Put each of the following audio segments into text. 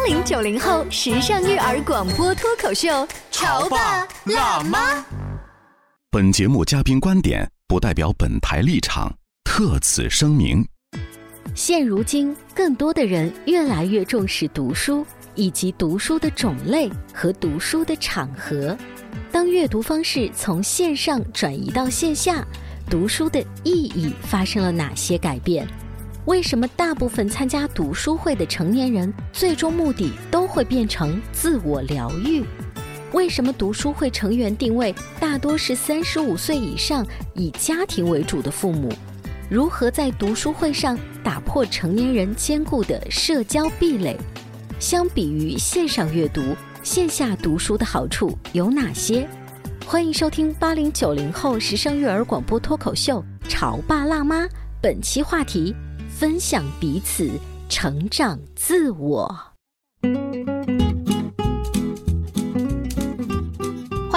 八零九零后时尚育儿广播脱口秀，潮爸辣妈。本节目嘉宾观点不代表本台立场，特此声明。现如今，更多的人越来越重视读书，以及读书的种类和读书的场合。当阅读方式从线上转移到线下，读书的意义发生了哪些改变？为什么大部分参加读书会的成年人最终目的都会变成自我疗愈？为什么读书会成员定位大多是三十五岁以上、以家庭为主的父母？如何在读书会上打破成年人坚固的社交壁垒？相比于线上阅读，线下读书的好处有哪些？欢迎收听八零九零后时尚育儿广播脱口秀《潮爸辣妈》，本期话题。分享彼此，成长自我。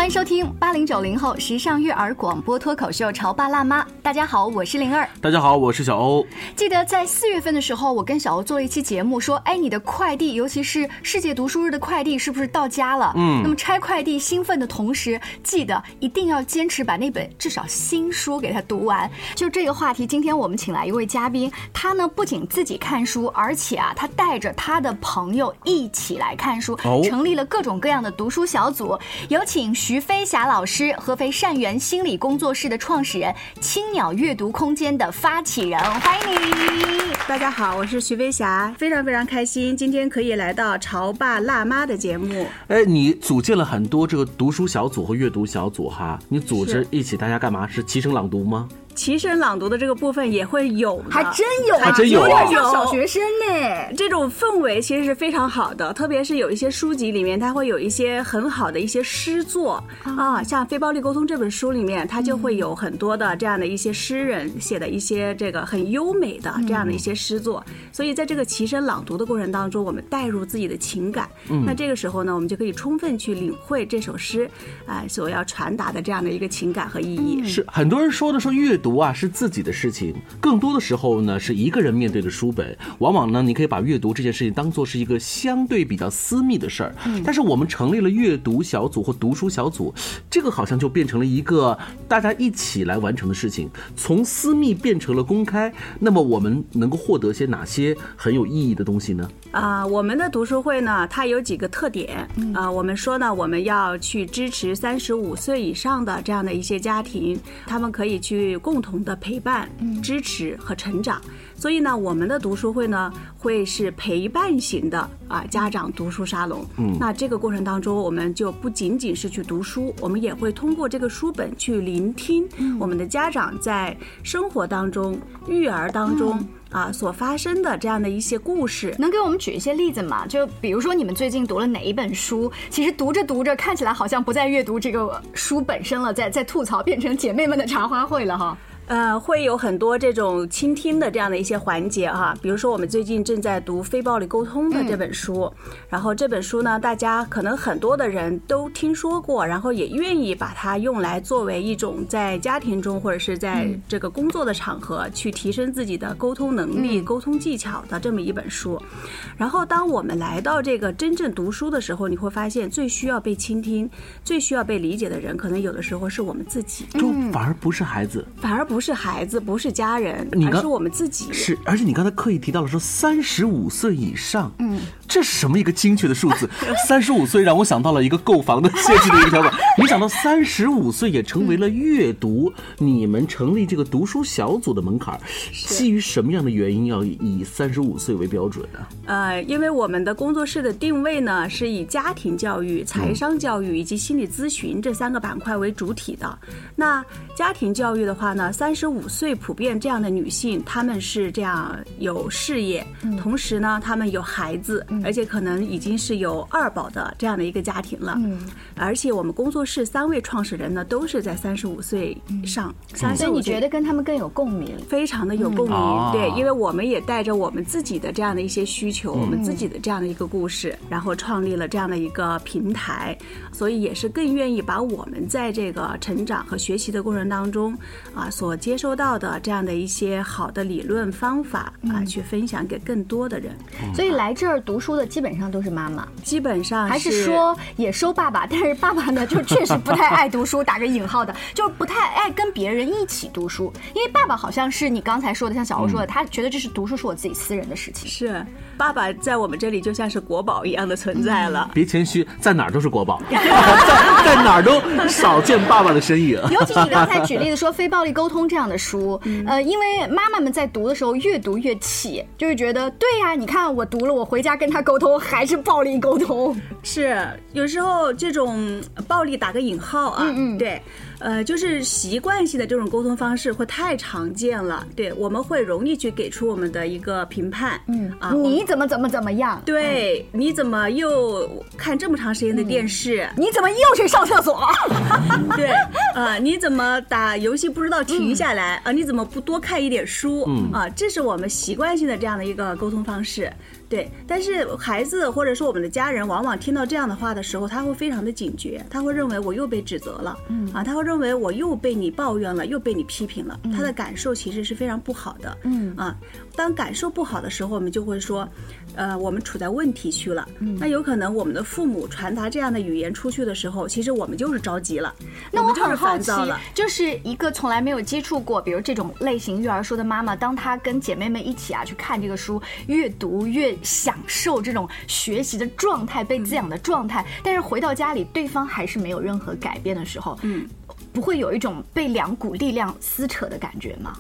欢迎收听八零九零后时尚育儿广播脱口秀《潮爸辣妈》。大家好，我是灵儿。大家好，我是小欧。记得在四月份的时候，我跟小欧做了一期节目，说：“哎，你的快递，尤其是世界读书日的快递，是不是到家了？”嗯。那么拆快递兴奋的同时，记得一定要坚持把那本至少新书给它读完。就这个话题，今天我们请来一位嘉宾，他呢不仅自己看书，而且啊，他带着他的朋友一起来看书，成立了各种各样的读书小组。有请徐。徐飞霞老师，合肥善缘心理工作室的创始人，青鸟阅读空间的发起人，欢迎你！大家好，我是徐飞霞，非常非常开心，今天可以来到潮爸辣妈的节目。哎，你组建了很多这个读书小组和阅读小组哈，你组织一起大家干嘛？是齐声朗读吗？齐声朗读的这个部分也会有，还真有，还真有啊！小学生呢，这种氛围其实是非常好的，特别是有一些书籍里面，它会有一些很好的一些诗作。啊，像《非暴力沟通》这本书里面，它就会有很多的这样的一些诗人写的一些这个很优美的这样的一些诗作，所以在这个齐声朗读的过程当中，我们带入自己的情感，那这个时候呢，我们就可以充分去领会这首诗啊所要传达的这样的一个情感和意义。是很多人说的说阅。读啊是自己的事情，更多的时候呢是一个人面对的书本。往往呢，你可以把阅读这件事情当做是一个相对比较私密的事儿。但是我们成立了阅读小组或读书小组，这个好像就变成了一个大家一起来完成的事情，从私密变成了公开。那么我们能够获得些哪些很有意义的东西呢？啊，我们的读书会呢，它有几个特点啊。我们说呢，我们要去支持三十五岁以上的这样的一些家庭，他们可以去共。共同的陪伴、支持和成长，所以呢，我们的读书会呢会是陪伴型的啊家长读书沙龙。嗯，那这个过程当中，我们就不仅仅是去读书，我们也会通过这个书本去聆听我们的家长在生活当中、育儿当中。啊，所发生的这样的一些故事，能给我们举一些例子吗？就比如说你们最近读了哪一本书？其实读着读着，看起来好像不再阅读这个书本身了，在在吐槽，变成姐妹们的茶话会了哈。呃，会有很多这种倾听的这样的一些环节哈，比如说我们最近正在读《非暴力沟通》的这本书，然后这本书呢，大家可能很多的人都听说过，然后也愿意把它用来作为一种在家庭中或者是在这个工作的场合去提升自己的沟通能力、沟通技巧的这么一本书。然后，当我们来到这个真正读书的时候，你会发现最需要被倾听、最需要被理解的人，可能有的时候是我们自己，就反而不是孩子，反而不。不是孩子，不是家人，而是我们自己。是，而且你刚才刻意提到了说三十五岁以上，嗯，这是什么一个精确的数字？三十五岁让我想到了一个购房的限制的一个条款。没想到三十五岁也成为了阅读你们成立这个读书小组的门槛。基于什么样的原因要以三十五岁为标准呢？呃，因为我们的工作室的定位呢是以家庭教育、财商教育以及心理咨询这三个板块为主体的。那家庭教育的话呢？三十五岁普遍这样的女性，她们是这样有事业，同时呢，她们有孩子，而且可能已经是有二宝的这样的一个家庭了。嗯，而且我们工作室三位创始人呢，都是在三十五岁上。所以你觉得跟他们更有共鸣？非常的有共鸣。对，因为我们也带着我们自己的这样的一些需求，我们自己的这样的一个故事，然后创立了这样的一个平台，所以也是更愿意把我们在这个成长和学习的过程当中啊所。接收到的这样的一些好的理论方法啊，去分享给更多的人。所以来这儿读书书的基本上都是妈妈，基本上还是说也收爸爸？但是爸爸呢，就确实不太爱读书，打个引号的，就是不太爱跟别人一起读书。因为爸爸好像是你刚才说的，像小欧说的，他觉得这是读书是我自己私人的事情。是，爸爸在我们这里就像是国宝一样的存在了。别谦虚，在哪儿都是国宝，在在哪儿都少见爸爸的身影。尤其你刚才举例子说《非暴力沟通》这样的书，呃，因为妈妈们在读的时候越读越气，就是觉得对呀，你看我读了，我回家跟他沟通还是暴力沟通。是，有时候这种暴力打个引号啊，嗯嗯，对。呃，就是习惯性的这种沟通方式会太常见了，对，我们会容易去给出我们的一个评判，嗯啊，你怎么怎么怎么样？对，你怎么又看这么长时间的电视？你怎么又去上厕所？对，啊，你怎么打游戏不知道停下来？啊，你怎么不多看一点书？嗯啊，这是我们习惯性的这样的一个沟通方式。对，但是孩子或者说我们的家人，往往听到这样的话的时候，他会非常的警觉，他会认为我又被指责了，嗯啊，他会认为我又被你抱怨了，又被你批评了，他的感受其实是非常不好的，嗯啊，当感受不好的时候，我们就会说。呃，我们处在问题区了。那有可能我们的父母传达这样的语言出去的时候，其实我们就是着急了。那我很好奇，就是一个从来没有接触过，比如这种类型育儿书的妈妈，当她跟姐妹们一起啊去看这个书，越读越享受这种学习的状态、被滋养的状态，但是回到家里，对方还是没有任何改变的时候，嗯，不会有一种被两股力量撕扯的感觉吗？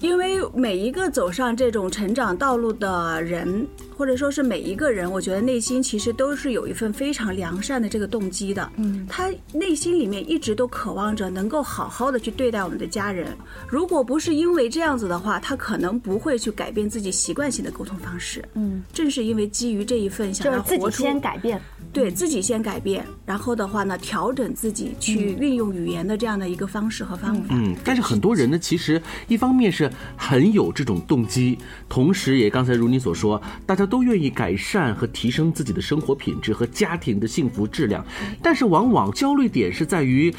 因为每一个走上这种成长道路的人，或者说是每一个人，我觉得内心其实都是有一份非常良善的这个动机的。嗯，他内心里面一直都渴望着能够好好的去对待我们的家人。如果不是因为这样子的话，他可能不会去改变自己习惯性的沟通方式。嗯，正是因为基于这一份想要活出先改变。对自己先改变，然后的话呢，调整自己去运用语言的这样的一个方式和方法。嗯，但是很多人呢，其实一方面是很有这种动机，同时也刚才如你所说，大家都愿意改善和提升自己的生活品质和家庭的幸福质量，但是往往焦虑点是在于。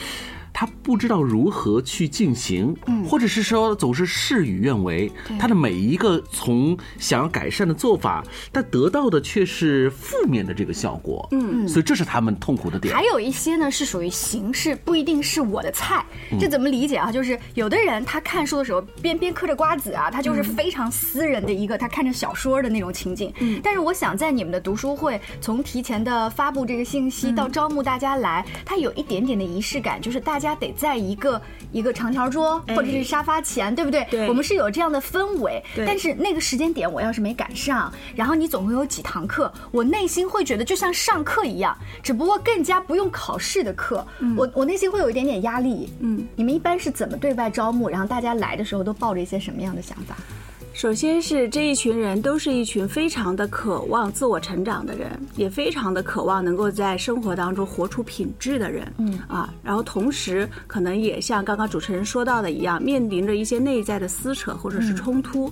他不知道如何去进行，嗯，或者是说总是事与愿违。他的每一个从想要改善的做法，但得到的却是负面的这个效果，嗯，所以这是他们痛苦的点。还有一些呢是属于形式，不一定是我的菜。这怎么理解啊？就是有的人他看书的时候边边嗑着瓜子啊，他就是非常私人的一个他看着小说的那种情景。嗯，但是我想在你们的读书会，从提前的发布这个信息到招募大家来，它有一点点的仪式感，就是大家。家得在一个一个长条桌或者是沙发前，对不对？对，我们是有这样的氛围。但是那个时间点我要是没赶上，然后你总共有几堂课，我内心会觉得就像上课一样，只不过更加不用考试的课。嗯我我内心会有一点点压力。嗯，你们一般是怎么对外招募？然后大家来的时候都抱着一些什么样的想法？首先是这一群人都是一群非常的渴望自我成长的人，也非常的渴望能够在生活当中活出品质的人。嗯啊，然后同时可能也像刚刚主持人说到的一样，面临着一些内在的撕扯或者是冲突。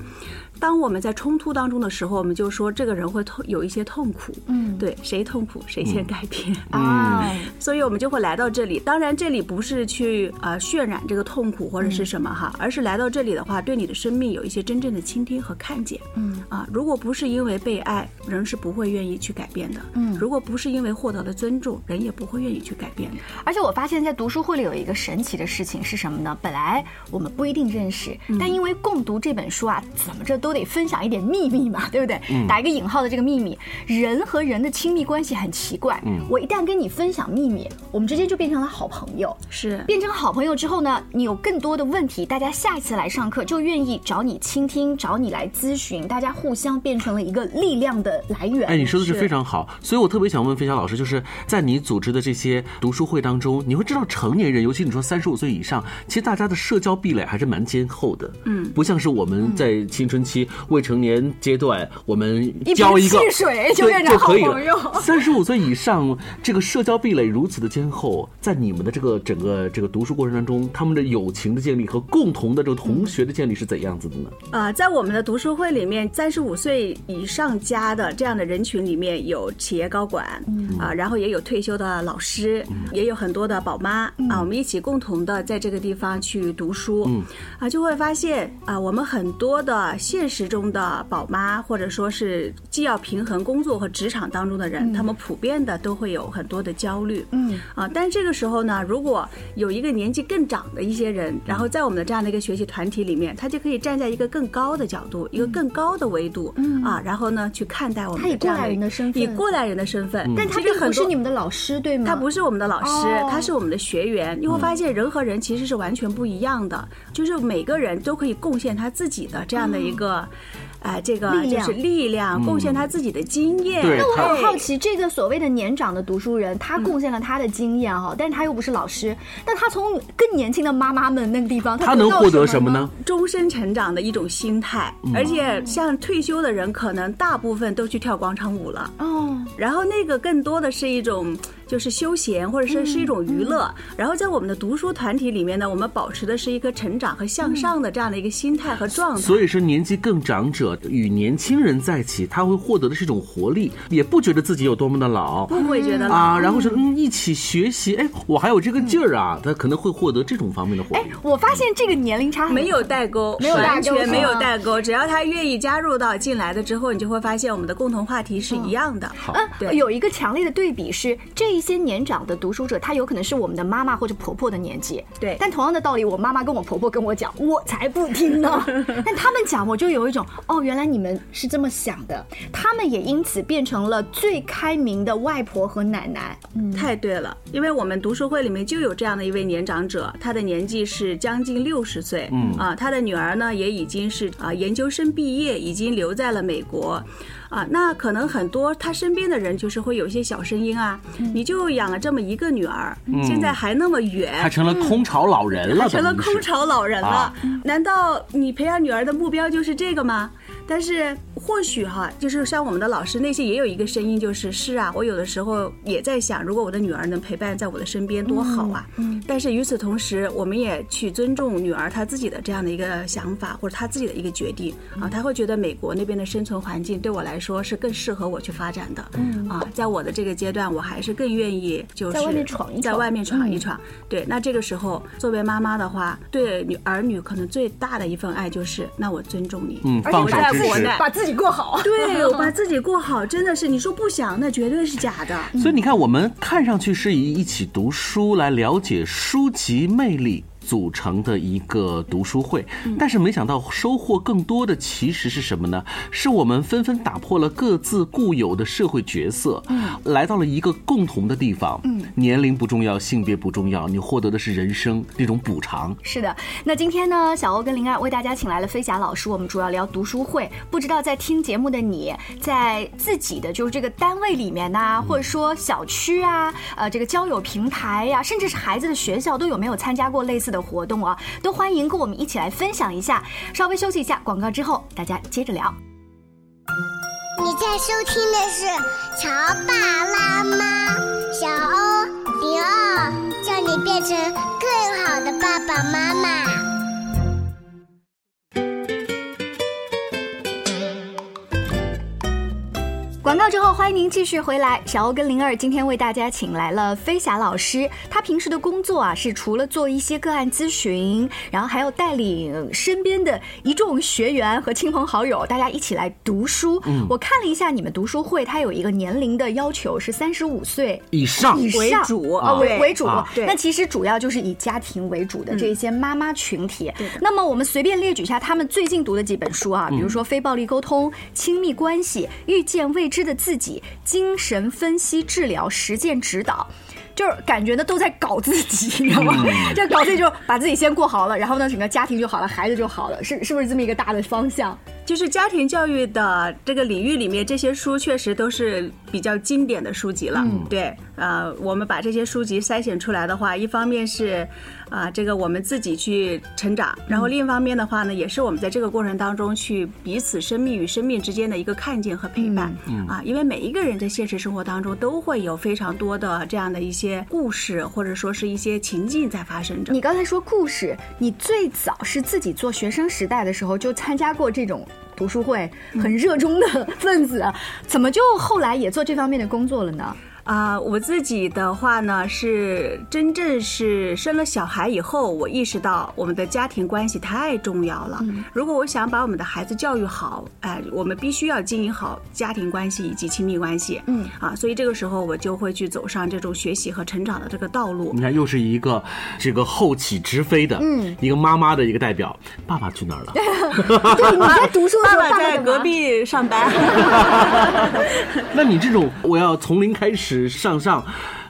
当我们在冲突当中的时候，我们就说这个人会痛有一些痛苦。嗯，对，谁痛苦谁先改变啊。所以我们就会来到这里。当然，这里不是去呃渲染这个痛苦或者是什么哈，而是来到这里的话，对你的生命有一些真正的倾听和看见。嗯啊，如果不是因为被爱，人是不会愿意去改变的。嗯，如果不是因为获得了尊重，人也不会愿意去改变的。而且我发现，在读书会里有一个神奇的事情是什么呢？本来我们不一定认识，但因为共读这本书啊，怎么着？都得分享一点秘密嘛，对不对？打一个引号的这个秘密，人和人的亲密关系很奇怪。嗯，我一旦跟你分享秘密，我们之间就变成了好朋友。是，变成好朋友之后呢，你有更多的问题，大家下一次来上课就愿意找你倾听，找你来咨询，大家互相变成了一个力量的来源。哎，你说的是非常好，所以我特别想问飞翔老师，就是在你组织的这些读书会当中，你会知道成年人，尤其你说三十五岁以上，其实大家的社交壁垒还是蛮坚厚的。嗯，不像是我们在青春期。未成年阶段，我们交一个汽水就变成好朋友。三十五岁以上，这个社交壁垒如此的坚厚，在你们的这个整个这个读书过程当中，他们的友情的建立和共同的这个同学的建立是怎样子的呢？啊，在我们的读书会里面，三十五岁以上加的这样的人群里面有企业高管啊，然后也有退休的老师，也有很多的宝妈啊，我们一起共同的在这个地方去读书啊，就会发现啊，我们很多的现现实中的宝妈，或者说是既要平衡工作和职场当中的人，他们普遍的都会有很多的焦虑。嗯啊，但这个时候呢，如果有一个年纪更长的一些人，然后在我们的这样的一个学习团体里面，他就可以站在一个更高的角度，一个更高的维度，嗯啊，然后呢去看待我们他以过来的这样的人的身份以过来人的身份，但他并其实很多不是你们的老师，对吗？他不是我们的老师，哦他是我们的学员。你会发现人和人其实是完全不一样的，就是每个人都可以贡献他自己的这样的一个，哎、这个力量就是力量，贡献他自己的经验。对那我很好奇，这个所谓的年长的读书人，他贡献了他的经验哈，但是他又不是老师，那他从更年轻的妈妈们那个地方，他能获得什么呢？？终身成长的一种心态，嗯而且像退休的人，可能大部分都去跳广场舞了。哦，然后那个更多的是一种就是休闲，或者是是一种娱乐。然后在我们的读书团体里面呢，我们保持的是一个成长和向上的这样的一个心态和状态。所以说，年纪更长者与年轻人在一起，他会获得的是一种活力，也不觉得自己有多么的老不会觉得老啊，然后说嗯，一起学习，哎，我还有这个劲儿啊，他可能会获得这种方面的活哎力。，我发现这个年龄差很没有代沟，没有代沟完全没有代沟。只要他愿意加入到进来的之后，你就会发现我们的共同话题是一样的。好嗯，对有一个强烈的对比是，这一些年长的读书者，他有可能是我们的妈妈或者婆婆的年纪，对但同样的道理，我妈妈跟我婆婆跟我讲，我才不听呢。但他们讲，我就有一种，哦，原来你们是这么想的。他们也因此变成了最开明的外婆和奶奶。嗯太对了，因为我们读书会里面就有这样的一位年长者，他的年纪是将近六十岁，嗯啊，他的女儿呢也已经是啊研究生毕业，已经留在了美国。啊，那可能很多他身边的人就是会有一些小声音啊，你就养了这么一个女儿，现在还那么远，他成了空巢老人了，他成了空巢老人了。啊难道你培养女儿的目标就是这个吗？但是或许哈，就是像我们的老师那些也有一个声音，就是是啊，我有的时候也在想，如果我的女儿能陪伴在我的身边多好啊。嗯。但是与此同时，我们也去尊重女儿她自己的这样的一个想法，或者她自己的一个决定啊。她会觉得美国那边的生存环境对我来说是更适合我去发展的。嗯。啊，在我的这个阶段，我还是更愿意就是在外面闯一闯在外面闯一闯。对，那这个时候作为妈妈的话，对女儿女可能最大的一份爱就是，那我尊重你。嗯，而且放手在支持。国内把自己过好。对，我把自己过好，真的是你说不想，那绝对是假的。所以你看，我们看上去是以一起读书来了解书籍魅力。组成的一个读书会，但是没想到收获更多的其实是什么呢？是我们纷纷打破了各自固有的社会角色，来到了一个共同的地方。嗯年龄不重要，性别不重要，你获得的是人生那种补偿。是的，那今天呢，小欧跟灵儿为大家请来了飞侠老师，我们主要聊读书会。不知道在听节目的你，在自己的就是这个单位里面呐、或者说小区啊，呃，这个交友平台呀、甚至是孩子的学校，都有没有参加过类似的的活动啊？都欢迎跟我们一起来分享一下。稍微休息一下，广告之后大家接着聊。你在收听的是《乔爸拉妈》，小欧迪奥，叫你变成更好的爸爸妈妈。广告之后，欢迎您继续回来。小欧跟灵儿今天为大家请来了飞侠老师，他平时的工作啊是除了做一些个案咨询，然后还要带领身边的一众学员和亲朋好友，大家一起来读书。我看了一下你们读书会，它有一个年龄的要求是三十五岁以上。以上。为主啊，为为主。那其实主要就是以家庭为主的这些妈妈群体。那么我们随便列举一下他们最近读的几本书啊，比如说《非暴力沟通》《亲密关系》《遇见未知的自己》《精神分析治疗实践指导》。就是感觉呢都在搞自己，你知道吗？就搞自己就把自己先过好了，然后呢整个家庭就好了，孩子就好了，是是不是这么一个大的方向？就是家庭教育的这个领域里面，这些书确实都是比较经典的书籍了。对，呃，我们把这些书籍筛选出来的话，一方面是啊、这个我们自己去成长，然后另一方面的话呢，也是我们在这个过程当中去彼此生命与生命之间的一个看见和陪伴。啊，因为每一个人在现实生活当中都会有非常多的这样的一些故事，或者说是一些情境在发生着。你刚才说故事，你最早是自己做学生时代的时候就参加过这种读书会，很热衷的分子，怎么就后来也做这方面的工作了呢？啊、我自己的话呢，是真正是生了小孩以后，我意识到我们的家庭关系太重要了。如果我想把我们的孩子教育好，哎、我们必须要经营好家庭关系以及亲密关系。嗯啊，所以这个时候我就会去走上这种学习和成长的这个道路你。看，又是一个这个后起直飞的，嗯，一个妈妈的一个代表。爸爸去哪儿了？对，你在读书的时候，爸爸在隔。壁上班。那你这种我要从零开始上上，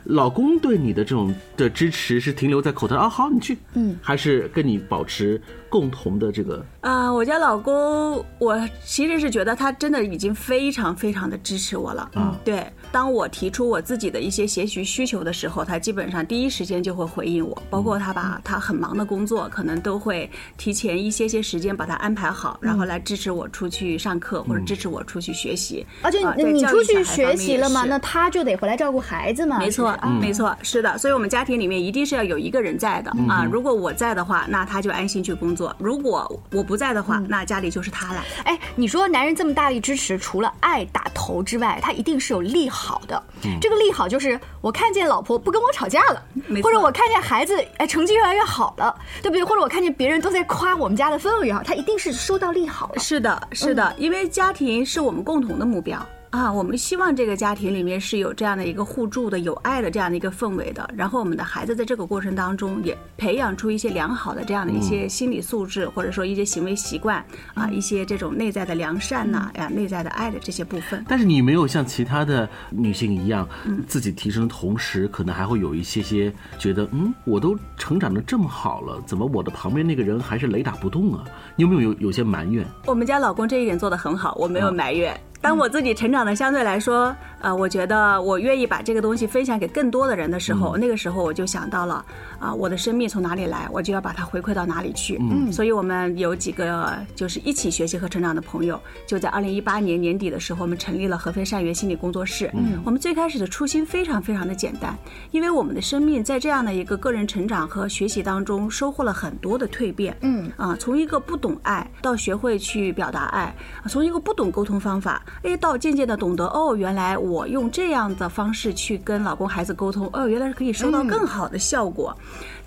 老公对你的这种的支持是停留在口头啊，好你去，嗯，还是跟你保持共同的这个啊、我家老公，我其实是觉得他真的已经非常非常的支持我了。嗯，对，当我提出我自己的一些学习需求的时候，他基本上第一时间就会回应我，包括他把他很忙的工作，可能都会提前一些些时间把它安排好，然后来支持我出去上课或者支持我出去学习。而且你教育小孩出去学习了嘛，那他就得回来照顾孩子嘛。没错是是，啊没错，是的，所以我们家庭里面一定是要有一个人在的啊。如果我在的话，那他就安心去工作；如果我不在的话，那家里就是他了。哎，你说男人这么大力支持，除了爱打头之外，他一定是有利好的。这个利好就是我看见老婆不跟我吵架了或者我看见孩子哎成绩越来越好了，对不对？或者我看见别人都在夸我们家的氛围好，他一定是收到利好了。是的，是的，因为家庭是我们共同的目标。啊，我们希望这个家庭里面是有这样的一个互助的、有爱的这样的一个氛围的。然后我们的孩子在这个过程当中也培养出一些良好的这样的一些心理素质，或者说一些行为习惯啊，一些这种内在的良善呐、呀、内在的爱的这些部分。但是你没有像其他的女性一样，自己提升的同时，可能还会有一些些觉得，嗯，我都成长的这么好了，怎么我的旁边那个人还是雷打不动啊？你有没有有有些埋怨？我们家老公这一点做得很好，我没有埋怨。当我自己成长的相对来说，呃，我觉得我愿意把这个东西分享给更多的人的时候，那个时候我就想到了，啊、我的生命从哪里来，我就要把它回馈到哪里去。嗯，所以我们有几个就是一起学习和成长的朋友，就在二零一八年年底的时候，我们成立了合肥善缘心理工作室。嗯，我们最开始的初心非常非常的简单，因为我们的生命在这样的一个个人成长和学习当中，收获了很多的蜕变。嗯啊，从一个不懂爱到学会去表达爱，啊从一个不懂沟通方法，哎，到渐渐的懂得哦，原来我用这样的方式去跟老公孩子沟通，哦，原来是可以收到更好的效果。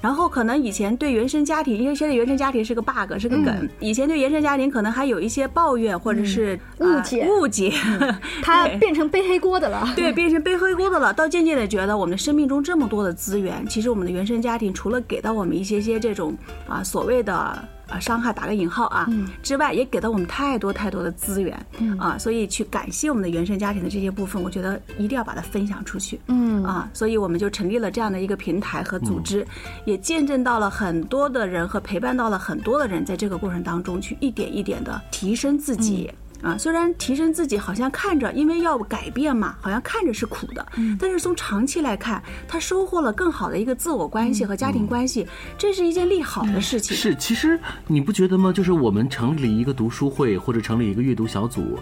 然后可能以前对原生家庭，因为现在原生家庭是个 bug，是个梗。以前对原生家庭可能还有一些抱怨或者是、呃误解误解，他对变成背黑锅的了。对，变成背黑锅的了。到渐渐的觉得，我们的生命中这么多的资源，其实我们的原生家庭除了给到我们一些些这种啊所谓的啊伤害，打个引号啊、之外，也给到我们太多太多的资源、啊。所以去感谢我们的原生家庭的这些部分，我觉得一定要把它分享出去。嗯啊，所以我们就成立了这样的一个平台和组织，也见证到了很多的人和陪伴到了很多的人，在这个过程当中去一点一点的提升自己。啊，虽然提升自己好像看着，因为要改变嘛，好像看着是苦的，但是从长期来看，他收获了更好的一个自我关系和家庭关系，这是一件利好的事情。是，其实你不觉得吗？就是我们成立了一个读书会，或者成立一个阅读小组，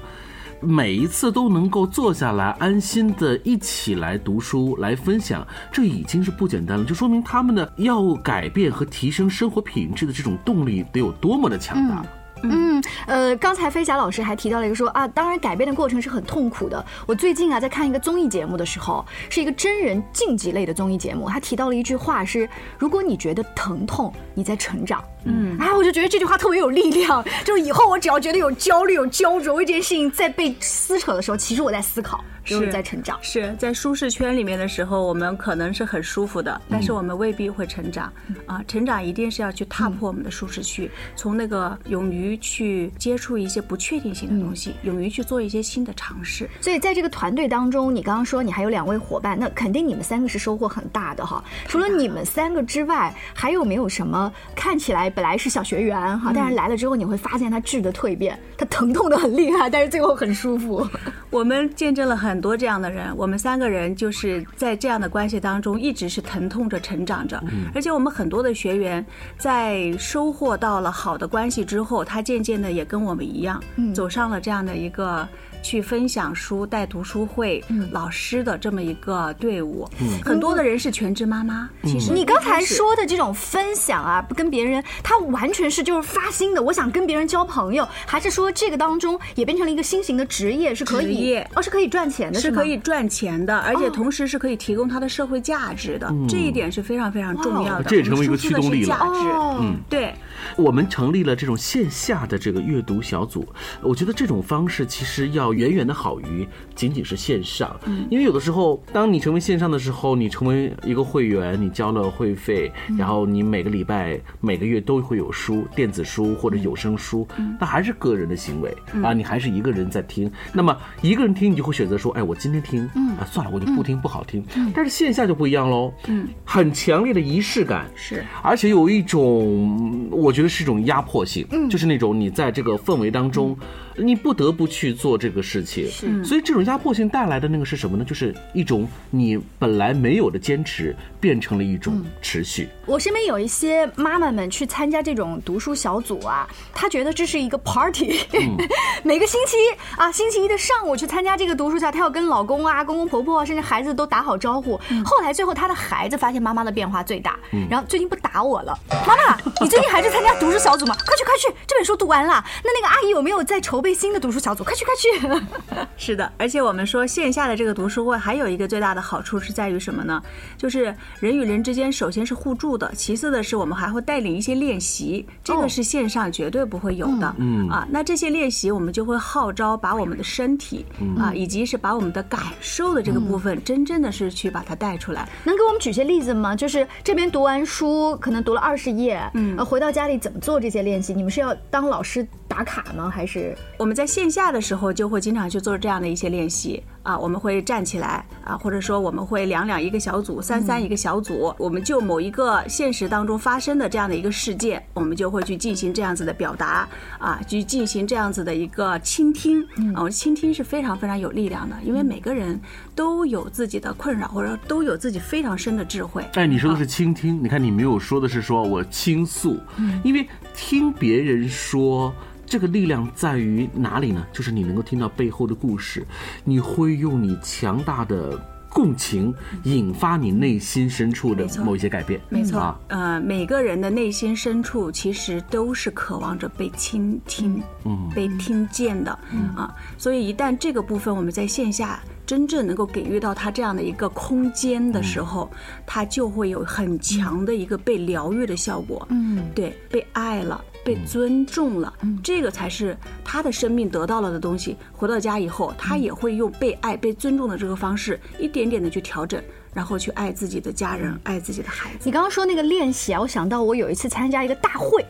每一次都能够坐下来，安心的一起来读书，来分享，这已经是不简单了。就说明他们的要改变和提升生活品质的这种动力得有多么的强大。嗯，嗯呃，刚才飞侠老师还提到了一个说啊，当然改变的过程是很痛苦的。我最近啊在看一个综艺节目的时候，是一个真人竞技类的综艺节目，他提到了一句话是：如果你觉得疼痛，你在成长。嗯，啊，我就觉得这句话特别有力量，就是以后我只要觉得有焦虑、有焦灼，为这件事情在被撕扯的时候，其实我在思考，就是在成长。是在舒适圈里面的时候，我们可能是很舒服的，但是我们未必会成长。啊，成长一定是要去踏破我们的舒适区，从那个勇于去接触一些不确定性的东西，勇于去做一些新的尝试。所以在这个团队当中，你刚刚说你还有两位伙伴，那肯定你们三个是收获很大的哈。除了你们三个之外，还有没有什么看起来本来是小学员哈，但是来了之后你会发现他质的蜕变，他疼痛的很厉害，但是最后很舒服。我们见证了很多这样的人，我们三个人就是在这样的关系当中一直是疼痛着成长着，而且我们很多的学员在收获到了好的关系之后，他渐渐的也跟我们一样，走上了这样的一个。去分享书、带读书会、老师的这么一个队伍，很多的人是全职妈妈。其实你刚才说的这种分享啊，不跟别人它完全是就是发心的，我想跟别人交朋友，还是说这个当中也变成了一个新型的职业，是可以哦，是可以赚钱的，吗是可以赚钱的，而且同时是可以提供它的社会价值的，这一点是非常非常重要的。这也成为一个驱动力了。价值，哦。嗯，对，我们成立了这种线下的这个阅读小组，我觉得这种方式其实要远远的好于仅仅是线上，因为有的时候，当你成为线上的时候，你成为一个会员，你交了会费，然后你每个礼拜、每个月都会有书，电子书或者有声书，那还是个人的行为啊，你还是一个人在听。那么一个人听，你就会选择说，哎，我今天听，啊，算了，我就不听，不好听。但是线下就不一样喽，嗯，很强烈的仪式感是。而且有一种，我觉得是一种压迫性，嗯，就是那种你在这个氛围当中，你不得不去做这个事情，是。所以这种压迫性带来的那个是什么呢？就是一种你本来没有的坚持，变成了一种持续。我身边有一些妈妈们去参加这种读书小组啊，他觉得这是一个 party，、每个星期啊，星期一的上午去参加这个读书小，她要跟老公啊、公公婆婆啊，甚至孩子都打好招呼。后来最后她的孩子发现妈妈的变化最大，然后最近不打我了。妈妈，你最近还去参加读书小组吗？快去快去，这本书读完了。那那个阿姨有没有在筹备新的读书小组？快去快去。是的，而且我们说线下的这个读书会还有一个最大的好处是在于什么呢？就是人与人之间首先是互助的，其次的是我们还会带领一些练习，这哦个是线上绝对不会有的。嗯啊，那这些练习我们就会号召把我们的身体啊，以及是把我们的感受的这个部分，真正的是去把它带出来。能给我们举些例子吗？就是这边读完书，可能读了二十页，嗯，回到家里怎么做这些练习？你们是要当老师打卡吗？还是我们在线下的时候就会经常去做这样的一些练习啊，我们会站起来啊，或者说我们会两两一个小组，三三一个小组，我们就某一个现实当中发生的这样的一个事件，我们就会去进行这样子的表达啊，去进行这样子的一个倾听啊，我倾听是非常非常有力量的，因为每个人都有自己的困扰，或者都有自己非常深的智慧。哎，你说的是倾听，你看你没有说的是说我倾诉，因为听别人说。这个力量在于哪里呢？就是你能够听到背后的故事，你会用你强大的共情引发你内心深处的某一些改变。没错，啊，呃，每个人的内心深处其实都是渴望着被倾听，嗯，被听见的，嗯。啊，所以一旦这个部分我们在线下真正能够给予到他这样的一个空间的时候，他就会有很强的一个被疗愈的效果，嗯，对，被爱了。被尊重了，这个才是他的生命得到了的东西。回到家以后，他也会用被爱、被尊重的这个方式，一点点的去调整，然后去爱自己的家人，爱自己的孩子。你刚刚说那个练习啊，我想到我有一次参加一个大会，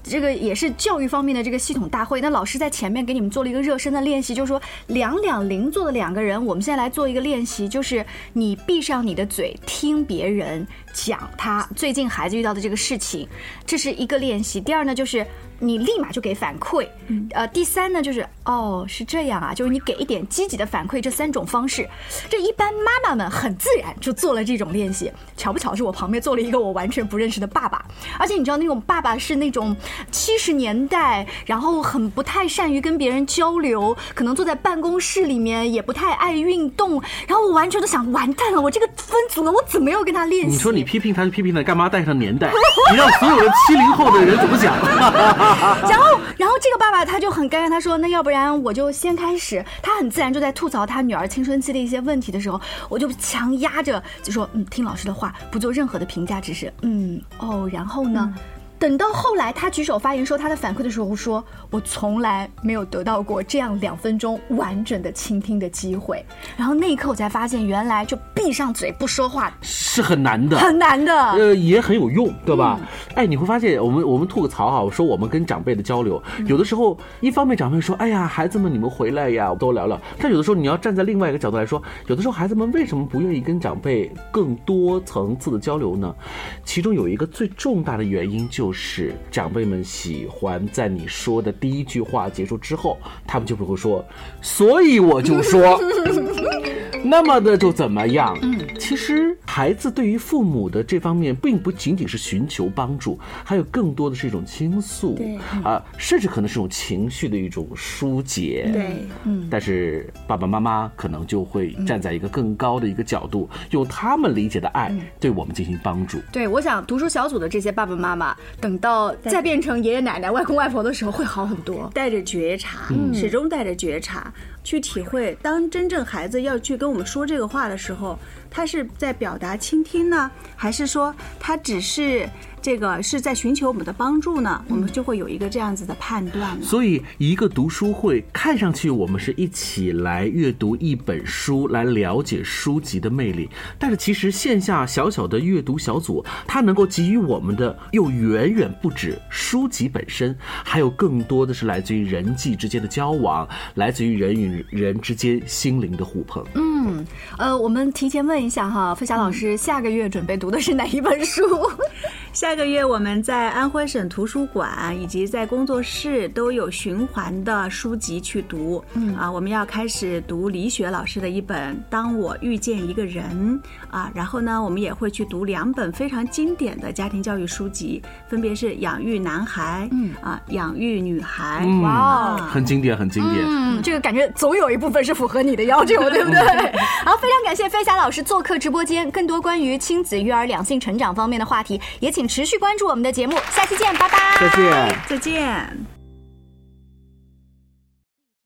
这个也是教育方面的这个系统大会。那老师在前面给你们做了一个热身的练习，就是说两两邻座的两个人，我们现在来做一个练习，就是你闭上你的嘴，听别人讲他最近孩子遇到的这个事情，这是一个练习。第二呢，就是你立马就给反馈，呃，第三呢就是哦是这样啊，就是你给一点积极的反馈，这三种方式，这一般妈妈们很自然就做了这种练习。巧不巧是我旁边坐了一个我完全不认识的爸爸，而且你知道那种爸爸是那种七十年代，然后很不太善于跟别人交流，可能坐在办公室里面也不太爱运动，然后我完全都想完蛋了，我这个分组了，我怎么又跟他练习？你说你批评他是批评他，干嘛带上年代？你让所有的七零后的人怎么想？然后，然后这个爸爸他就很尴尬，他说：“那要不然我就先开始。”他很自然就在吐槽他女儿青春期的一些问题的时候，我就强压着就说：“嗯，听老师的话，不做任何的评价，只是嗯哦。”然后呢？等到后来他举手发言说他的反馈的时候，说：“我从来没有得到过这样两分钟完整的倾听的机会。”然后那一刻我才发现，原来就闭上嘴不说话是很难的，很难的。呃，也很有用，对吧？哎，你会发现，我们我们吐个槽哈，我说我们跟长辈的交流，有的时候一方面长辈说，哎呀，孩子们你们回来呀，多聊聊。但有的时候你要站在另外一个角度来说，有的时候孩子们为什么不愿意跟长辈更多层次的交流呢？其中有一个最重大的原因就是是长辈们喜欢在你说的第一句话结束之后，他们就不会说，所以我就说。那么的就怎么样？嗯，其实孩子对于父母的这方面，并不仅仅是寻求帮助，还有更多的是一种倾诉，对啊，甚至可能是一种情绪的一种疏解。对，嗯但是爸爸妈妈可能就会站在一个更高的一个角度，用他们理解的爱对我们进行帮助。对，我想读书小组的这些爸爸妈妈，等到再变成爷爷奶奶、外公外婆的时候，会好很多。带着觉察，始终带着觉察去体会。当真正孩子要去跟我们说这个话的时候，他是在表达倾听呢，还是说他只是这个是在寻求我们的帮助呢？我们就会有一个这样子的判断。所以，一个读书会看上去我们是一起来阅读一本书，来了解书籍的魅力。但是，其实线下小小的阅读小组，它能够给予我们的又远远不止书籍本身，还有更多的是来自于人际之间的交往，来自于人与人之间心灵的互碰。嗯，嗯呃，我们提前问一下哈，飞霞老师，下个月准备读的是哪一本书？下个月我们在安徽省图书馆以及在工作室都有循环的书籍去读。嗯。啊，我们要开始读李雪老师的一本《当我遇见一个人》啊，然后呢，我们也会去读两本非常经典的家庭教育书籍，分别是《养育男孩》嗯。啊，《养育女孩》哇哦。很经典，很经典。嗯，这个感觉总有一部分是符合你的要求，对不对？好，非常感谢飞霞老师做客直播间，更多关于亲子育儿、两性成长方面的话题，也请持续关注我们的节目，下期见，拜拜。再见。再见。